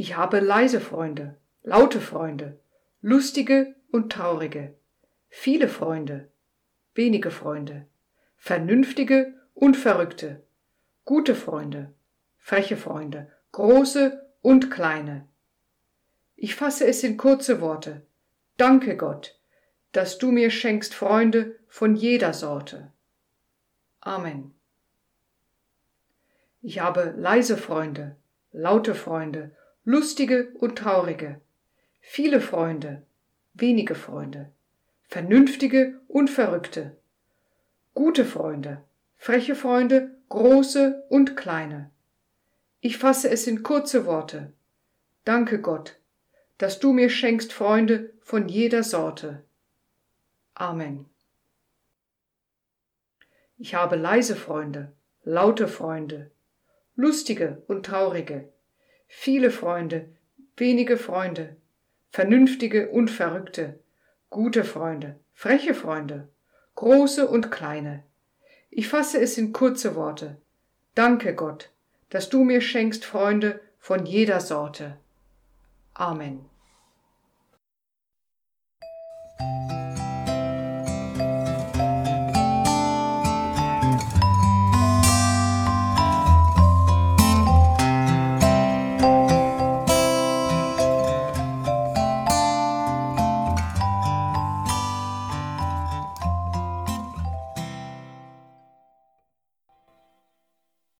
Ich habe leise Freunde, laute Freunde, lustige und traurige, viele Freunde, wenige Freunde, vernünftige und verrückte, gute Freunde, freche Freunde, große und kleine. Ich fasse es in kurze Worte. Danke Gott, dass du mir schenkst Freunde von jeder Sorte. Amen. Ich habe leise Freunde, laute Freunde, lustige und traurige, viele Freunde, wenige Freunde, vernünftige und verrückte, gute Freunde, freche Freunde, große und kleine. Ich fasse es in kurze Worte. Danke Gott, dass du mir schenkst Freunde von jeder Sorte. Amen. Ich habe leise Freunde, laute Freunde, lustige und traurige, viele Freunde, wenige Freunde, vernünftige und verrückte, gute Freunde, freche Freunde, große und kleine. Ich fasse es in kurze Worte. Danke Gott, dass du mir schenkst Freunde von jeder Sorte. Amen.